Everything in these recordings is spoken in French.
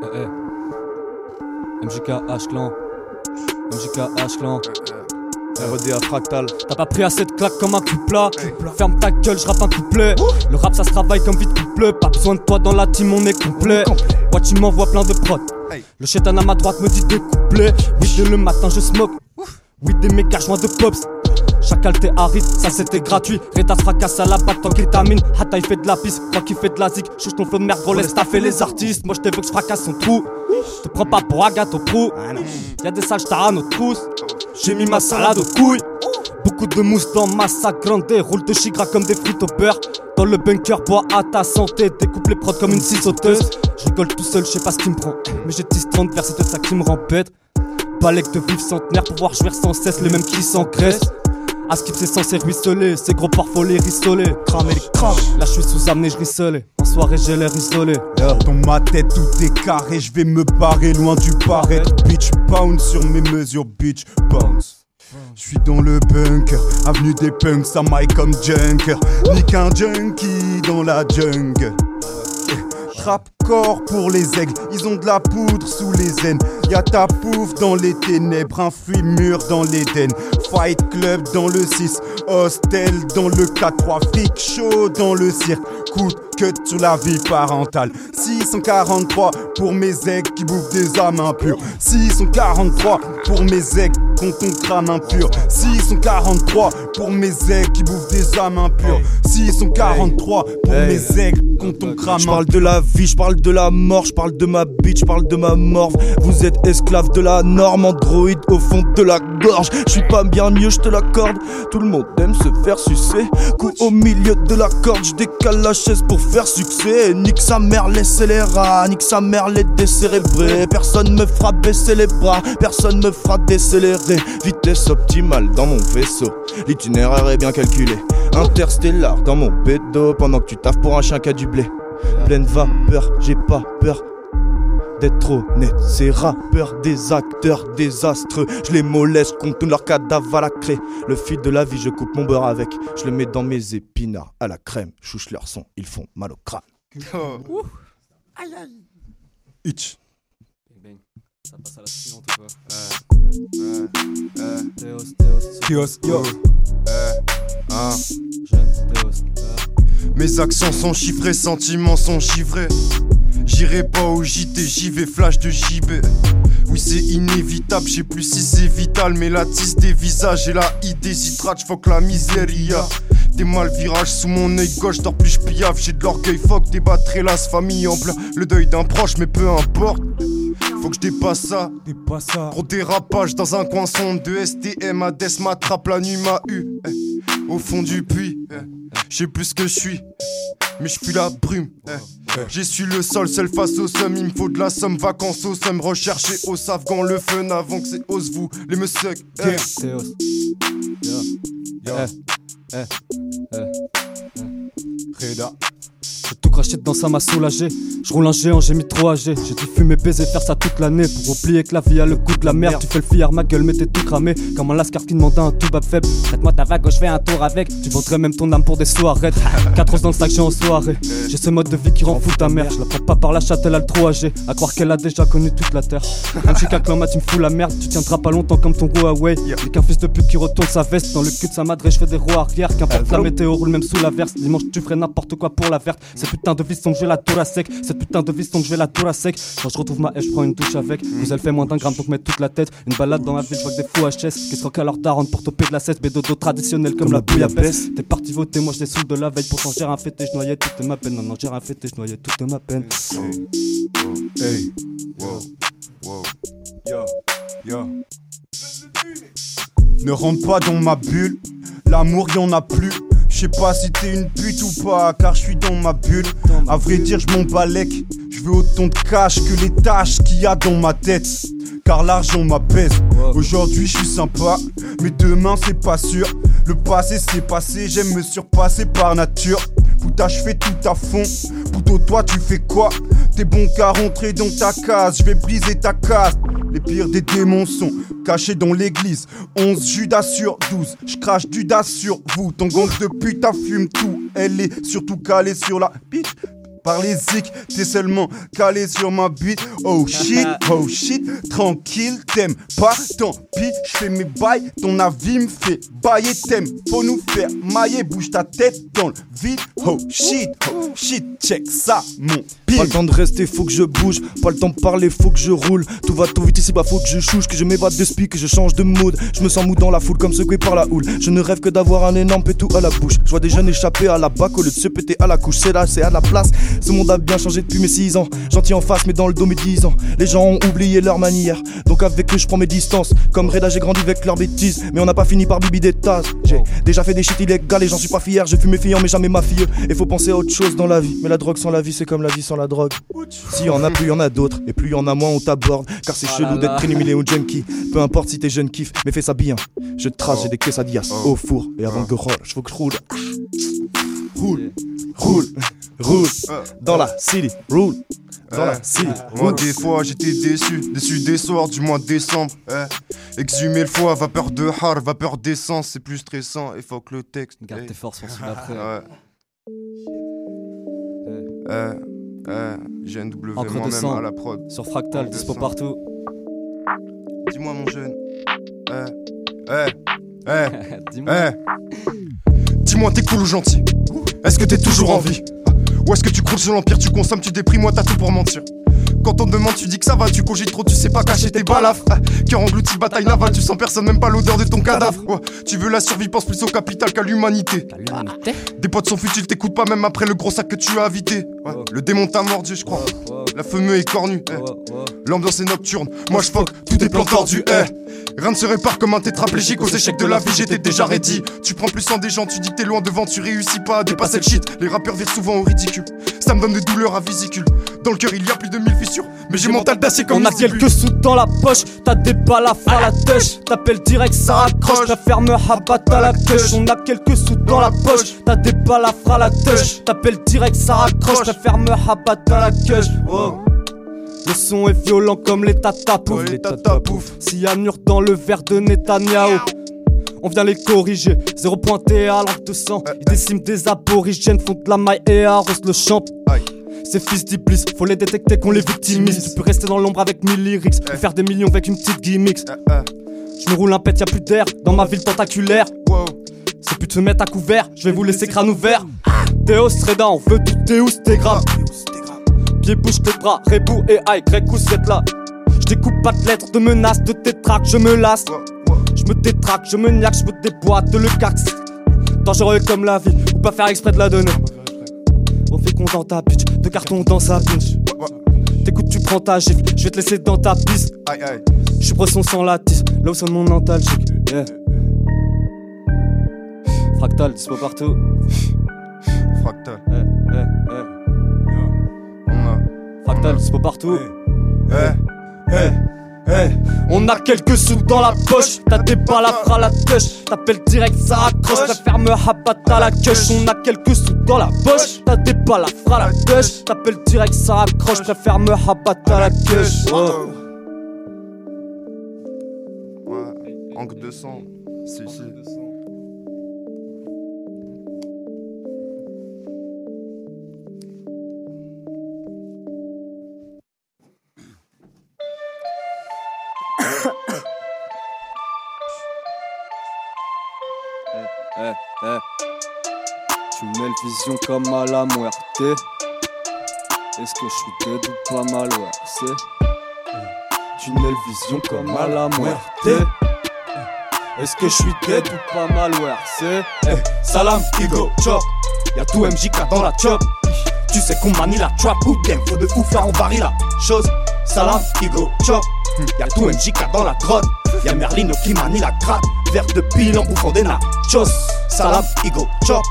Eh, eh. MJK H-Clan. MJK H-Clan. RD à fractal. T'as pas pris assez de claques comme un couplat. Ferme ta gueule, je rappe un couplet. Le rap ça se travaille comme vite couple. Pas besoin de toi dans la team, on est complet. Moi tu m'envoies plein de prods. Le chétan à ma droite me dit des couplets. Oui, dès le matin je smoke. Oui, des méga joints de pops. Chacal t'es aride, ça c'était gratuit. Reda fracasse à la batte tant qu'il termine. Hata il fait de la pisse, toi qui fait de la zik. Chouche ton flow de merde, laisse taffer les artistes. Moi je que je fracasse son trou. Te prends pas pour Agathe au prou. Y'a des sales à nos trousses. J'ai mis ma salade aux couilles. Beaucoup de mousse dans ma sac grande, roule de chigra comme des frites au beurre. Dans le bunker, bois à ta santé, découpe les prods comme une scie sauteuse. Je rigole tout seul, je sais pas ce qui me prend. Mais j'ai 10 30 vers c'est ça qui me rempête. Balèque de vivre centenaire, pouvoir jouer sans cesse les mêmes qui s'engraissent. À ce c'est censé ruisseler, c'est gros parfois les rissoler. Cramer les là je suis sous amené, je rissolais. En soirée j'ai l'air isolé. Dans ma tête tout est carré, je vais me barrer loin du paraître. Bitch pound sur mes mesures, bitch bounce. Je suis dans le bunker, avenue des punks, ça maille comme junker. Ni qu'un junkie dans la jungle. Trap corps pour les aigles, ils ont de la poudre sous les aines. Y'a ta pouf dans les ténèbres, un fruit mûr dans l'Éden. Fight Club dans le 6, hostel dans le 4-3, fric chaud dans le cirque. Coup que sur la vie parentale. 643 pour mes aigles qui bouffent des âmes impures. 643 pour mes aigles qu'on ton crâne impur. 643 pour mes aigles qui bouffent des âmes impures. 643 pour mes aigles qu'on ton crâne Je parle de la vie, je parle de la mort, je parle de ma bitch, je parle de ma morve. Vous êtes esclave de la norme, androïde au fond de la gorge. Je suis pas bien mieux, je te l'accorde. Tout le monde aime se faire sucer. Coup au milieu de la corde, je décale la chaise pour faire succès. Nique sa mère, les rats, nique sa mère, les décérébrés. Personne me fera baisser les bras, personne me fera décélérer. Vitesse optimale dans mon vaisseau, l'itinéraire est bien calculé. Interstellar dans mon bédo pendant que tu taffes pour un chien qui a du blé. Pleine vapeur, j'ai pas peur d'être honnête. Ces rappeurs, des acteurs désastreux, je les moleste, compte leur cadavre à la craie. Le fil de la vie, je coupe mon beurre avec. Je le mets dans mes épinards à la crème. Chouche leur son, ils font mal au crâne. Aïe aïe. Itch. Ça passe à la suivante ou quoi Théos, Théos, Théos, yo. Jeune Théos. Mes accents sont chiffrés, sentiments sont chiffrés. J'irai pas au JT, j'y vais flash de JB. Oui, c'est inévitable, je sais plus si c'est vital, mais la tisse des visages et la I déshydrate, faut que la miséria. Des mal virages sous mon œil gauche, dors plus j'piave, j'ai de l'orgueil, fuck, des las famille en plein, le deuil d'un proche, mais peu importe. Faut que je dépasse ça. Dépasse ça. Gros dérapage dans un coin sombre de STM, Hades m'attrape, la nuit m'a eu. eh. Au fond du puits, eh. Je sais plus ce que je suis, mais je fuis la brume. eh. J'ai su le sol, seul face au somme, il me faut de la somme, vacances au somme, rechercher au savgan le fun avant que c'est ose vous, les me suck. eh. Eh. Eh. Eh. Reda. Craché dedans, ça m'a soulagé. Je roule un géant, j'ai mis trop âgé. J'ai dû fumer, baiser, faire ça toute l'année. Pour oublier que la vie a le goût de la merde. Tu fais le fier, ma gueule, mais t'es tout cramé. Comme un lascar qui demande un tout bas faible. Traite-moi ta vague, je fais un tour avec. Tu vendrais même ton âme pour des soirées. 4 roses dans le sac, j'ai en soirée. J'ai ce mode de vie qui rend fou ta mère. Je la prends pas par la chatte, elle a le trop âgé. À croire qu'elle a déjà connu toute la terre. Même si qu'un clan tu me fous la merde. Tu tiendras pas longtemps comme ton Huawei. Y'a qu'un fils de pute qui retourne sa veste dans le cul de sa madre et je fais des roues arrière. Qu'importe la météo roule même sous la verse. Dimanche, tu ferais n'importe quoi pour la verte. Putain de vie sont que je vais la tour à sec. Cette putain de vie sont que je vais la tour à sec. Quand je retrouve ma haie, je prends une douche avec. Vous elle fait moins d'un gramme donc mets toute la tête. Une balade dans la ville, je vois que des fous HS. Qu'est-ce qu'à leur daronne pour toper de la cesse? Bédodo traditionnel comme, la bouillabaisse. T'es parti voter, moi je saoule de la veille. Pourtant j'ai rien fait et je noyais toute ma peine. Non, non, j'ai rien fait et je noyais toute ma peine. Hey, wow, wow, yo, yo. Ne rentre pas dans ma bulle, l'amour y en a plus. Je sais pas si t'es une pute ou pas, car je suis dans ma bulle. À vrai dire, je m'en balèque. Je veux autant de cash que les tâches qu'il y a dans ma tête. Car l'argent m'apaise. Aujourd'hui, je suis sympa, mais demain, c'est pas sûr. Le passé, c'est passé, j'aime me surpasser par nature. Putain, je fais tout à fond. Plutôt toi, tu fais quoi? T'es bon qu'à rentrer dans ta case, je vais briser ta case. Les pires des démons sont cachés dans l'église. 11 Judas sur 12, je crache du das sur vous. Ton gang de putain fume tout. Elle est surtout calée sur la bitch. Par les zik, t'es seulement calé sur ma bite. Oh shit, oh shit, tranquille, t'aimes pas, tant pis, j'fais mes bails, ton avis me fait bailler, t'aimes, faut nous faire mailler, bouge ta tête dans le vide. Oh shit, oh shit, check ça, mon Pas le temps de rester, faut que je bouge. Pas le temps de parler, faut que je roule. Tout va tout vite ici, bah faut que je chouche, que je m'évade de spi, que je change de mood. Je me sens mou dans la foule comme secoué par la houle. Je ne rêve que d'avoir un énorme pétou à la bouche. Je vois des jeunes échapper à la bac au lieu de se péter à la couche. C'est là, c'est à la place. Ce monde a bien changé depuis mes 6 ans. Gentil en face, mais dans le dos mes 10 ans. Les gens ont oublié leur manière. Donc avec eux, je prends mes distances. Comme Reda, j'ai grandi avec leurs bêtises. Mais on n'a pas fini par bibi des tasses. J'ai déjà fait des shit illégales et j'en suis pas fier. Je fume mes filles, mais jamais ma fille. Et faut penser à autre chose dans la vie. Mais la drogue sans la vie, c'est comme la vie sans la drogue. Si y en a, plus y en a d'autres. Et plus y en a moins, on t'aborde. Car c'est Oh là chelou d'être prénumélé au junkie. Peu importe si t'es jeune kiff, mais fais ça bien. Je trace, j'ai des quesadillas au four. Et avant que je roule, je faut que je roule. Roule, roule, roule. Dans la city, roule. Dans la city, Moi des fois j'étais déçu, déçu des soirs du mois de décembre. eh. Exhumer le foie, vapeur de har, vapeur d'essence, c'est plus stressant. Il faut que le texte. Garde tes forces pour celui d'après. Ouais. Eh, eh, GNW Encre de moi-même sang. à la prod. Sur Fractal, dispo partout. Dis-moi mon jeune. Eh, eh, eh, Dis-moi. eh. Dis-moi t'es cool ou gentil? Est-ce que t'es toujours en vie? Ou est-ce que tu croules sur l'empire, tu consommes, tu déprimes, moi t'as tout pour mentir quand on te demande, tu dis que ça va, tu cogites trop, tu sais pas cacher tes balafres. Ah, Cœur englouti, bataille navale, tu sens personne, même pas l'odeur de ton cadavre. Ouais, tu veux la survie, pense plus au capital qu'à l'humanité. L'humanité Des potes sont futiles, t'écoutes pas même après le gros sac que tu as invité. Ouais, Oh. Le démon t'a mordu, je crois. Wow, La fumée est cornue. eh. L'ambiance est nocturne, moi je fuck, tout est plan tordu, eh Rien ne se répare comme un tétraplégique aux échecs de la vie, j'étais déjà ready Tu prends plus en des gens, tu dis que t'es loin devant, tu réussis pas à dépasser le shit Les rappeurs virent souvent au ridicule, ça me donne des douleurs à vésicule. Dans le cœur il y a plus de mille fissures, mais j'ai mental d'acier comme On a quelques sous dans la poche, t'as des balafres à la tèche, t'appelles direct, ça raccroche, ta ferme rabat à la queue. On a quelques sous dans la poche, t'as des balafres à la tèche, t'appelles direct, ça raccroche, ta ferme rabat à la queue. Le son est violent comme les tatapouf, Ouais, les tatapouf. Cyanure dans le verre de Netanyahou. On vient les corriger, zéro pointé à langue de sang. Ils déciment des aborigènes, font de la maille et arrosent le champ. Ces fils d'Iblis, faut les détecter qu'on les victimise. Tu peux rester dans l'ombre avec mille lyrics, et faire des millions avec une petite gimmick. Eh, eh, Je me roule un pet, y'a plus d'air dans ma ville tentaculaire. C'est plus de se mettre à couvert, je vais vous laisser crâne ouvert. Théos, Reda, on veut tout Théos, t'es grave. Pieds, bouche, tes bras, Rebou et Aïe, grec ou là. Je découpe pas de lettres, de menaces, de tétraques, je me lasse. Je me détraque, je me niaque, je me déboîte le cax. Dangereux comme la vie, ou pas faire exprès de la donner. On fait qu'on dans ta bitch, de carton dans sa bitch. T'écoutes, tu prends ta gifle, je vais te laisser dans ta piste. Aïe aïe. Je suis bresson sans la tisse, là où sonne mon nostalgique. Yeah. Fractal, dispo partout. Fractal. Eh, eh, eh. On a. Fractal, dispo partout. Eh, eh, eh. On a quelques sous dans la poche, t'as des balafres à la tèche, t'appelles direct, ça raccroche, ta ferme rabat à la queue. On a quelques sous dans la poche, t'as des balafres à la tèche, t'appelles direct, ça raccroche, ta ferme rabat à la. Oh. Ouais, de sang. Si, Tunnel vision comme à la muerte. Est-ce que je suis dead ou pas mal, ouais, c'est. Tunnel vision comme à la muerte. Est-ce que je suis dead ou pas mal, c'est? Eh, Salam, Igo, chop. Y'a tout MJK dans la chop. Tu sais qu'on manie la trap ou faut de fou faire en varie la chose. Salam, Igo, chop. Y'a tout MJK dans la grotte. Y'a Merlino qui manie la gratte. Verre de pile en bouffant des nachos. Salam, Igo, chop.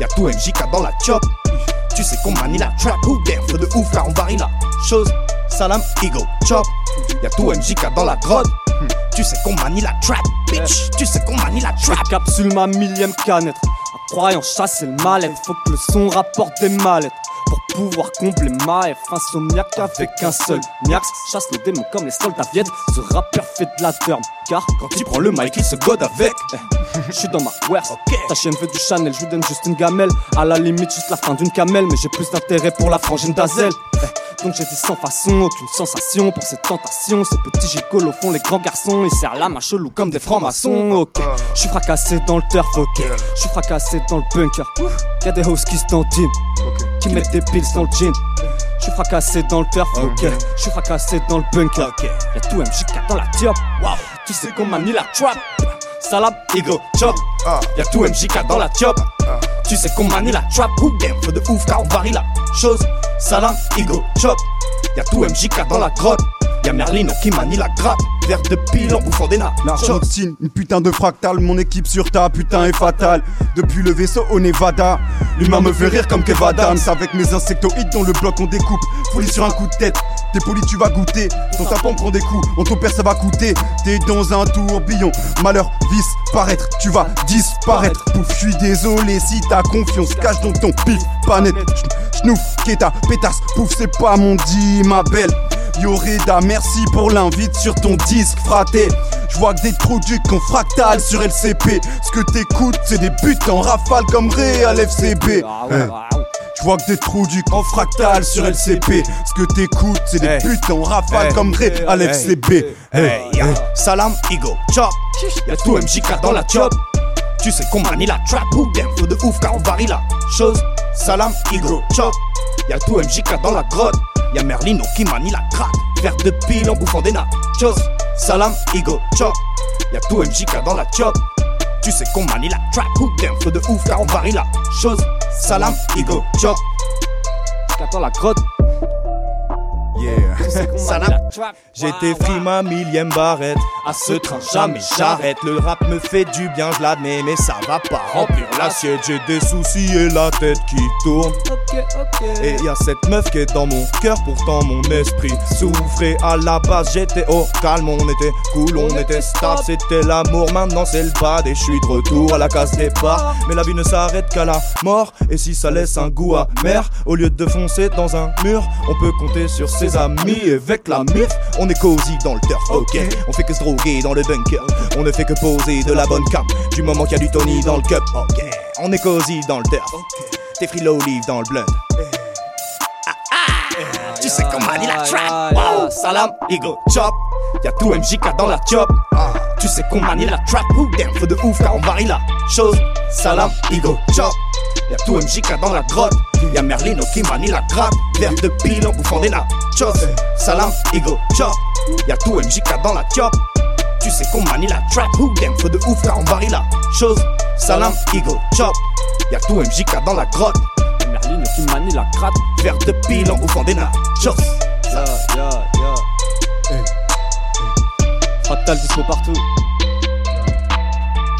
Y'a tout MJK dans la chop. Tu sais qu'on manie la trap ou bien faut de ouf car on varie la chose. Salam, Igo, chop. Y'a tout MJK dans la grotte. Tu sais qu'on manie la trap, bitch. Tu sais qu'on manie la trap. capsule ma millième canette. En croyant chasser le mal-être, faut que le son rapporte des mallettes. Pouvoir combler ma F. Insomniaque avec un seul Miax. chasse le démon comme les soldats viennent Ce rappeur fait de la terme. Car quand il prend le mic il se gode avec. Eh, Je suis dans ma worst Ta chaîne veut du Chanel, je vous donne juste une gamelle. À la limite juste la fin d'une camelle. Mais j'ai plus d'intérêt pour la frangine d'Azel. Eh, donc j'ai dit sans façon, aucune sensation pour cette tentation. Ces petits gigolos font les grands garçons, ils serrent la main chelou comme des francs-maçons. Ok, je suis fracassé dans le turf, ok, je suis fracassé dans le bunker. Y'a des dans le team qui mettent des pills dans le jean. Je suis fracassé dans le turf, ok, je suis fracassé dans le bunker. Y'a tout MJK dans la tiop, wow, tu sais qu'on m'a mis la trap. Salam, ego, chop, y'a tout MJK dans la tiop. Tu sais qu'on manie la trap, ou bien feu de ouf car on varie la chose. Salam, ego, chop, y'a tout MJK dans la grotte. Y'a Merlino qui manie la grappe, verre de pile en bouffant des nappes. La routine, une putain de fractale, mon équipe sur ta putain est fatale. Depuis le vaisseau au Nevada, l'humain me fait rire comme Kev Adams. Avec mes insectoïdes dans le bloc on découpe, folie sur un coup de tête. T'es poli, tu vas goûter. Ton tapon prend des coups, on ton père ça va coûter. T'es dans un tourbillon, malheur, vice, paraître, tu vas disparaître. Pouf, je suis désolé si ta confiance cache dans ton pif, pas net. Schnouf, Keta, pétasse, pouf, c'est pas mon dit, ma belle. Yoreda, merci pour l'invite sur ton disque fraté. Je vois que des produits qu'on fractal sur LCP. Ce que t'écoutes, c'est des buts en rafale comme Real FCB. Je vois que des trous du en fractal sur LCP. Ce que t'écoutes, c'est des buts en rafale comme Real FCB. Salam, Igo, chop. Y'a tout MJK dans la chop. Tu sais qu'on manie la trap ou bien feu de ouf car on varie la chose. Salam, Igo, chop. Y'a tout MJK dans la grotte. Y'a Merlino qui manie la craque. Verre de pile en bouffant des nachos. Salam, Igo, chop. Y'a tout MJK dans la chop. Tu sais qu'on manie la trap ou bien feu de ouf car on varie la chose. Salam, Igo, chop. J'attends la grotte. Yeah. Salam. J'étais free ma millième barrette. À ce train, jamais j'arrête. Le rap me fait du bien, je l'admets, mais ça va pas remplir l'assiette. J'ai des soucis et la tête qui tourne. Et y a cette meuf qui est dans mon cœur, pourtant mon esprit souffrait. À la base, j'étais au calme, on était cool, on était stable. C'était l'amour, maintenant c'est le bad. Et je suis de retour à la case départ. Mais la vie ne s'arrête qu'à la mort. Et si ça laisse un goût amer, au lieu de foncer dans un mur, on peut compter sur ses amis. Et avec la mif, on est cosy dans le turf, ok. On fait que se droguer dans le bunker. On ne fait que poser de la bonne cam. Du moment qu'il y a du Tony dans le cup, ok. On est cosy dans le turf. T'es free olive dans le blunt. Tu sais comment manie la trap. Wow, salam, ego, chop. Y'a tout MJK dans la chop. Tu sais qu'on manie la trap. Ou bien feu de ouf car on varie la chose. Salam, ego, chop. Y'a tout MJK dans la grotte. Y'a Merlino qui manie la grappe. Verre de pile en bouffant des nachos. Salam, ego, chop. Y'a tout MJK dans la chop. Tu sais qu'on manie la trap. Ou bien feu de ouf car on varie la chose. Salam, ego, chop. Y'a tout MJK dans la grotte. Merlino qui manie la cratte. Verre de pile en bouffant des nachos. Ya, ya, ya. Fractal dispo partout.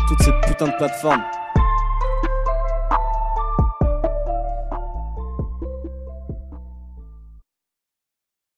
Toutes ces putains de plateformes.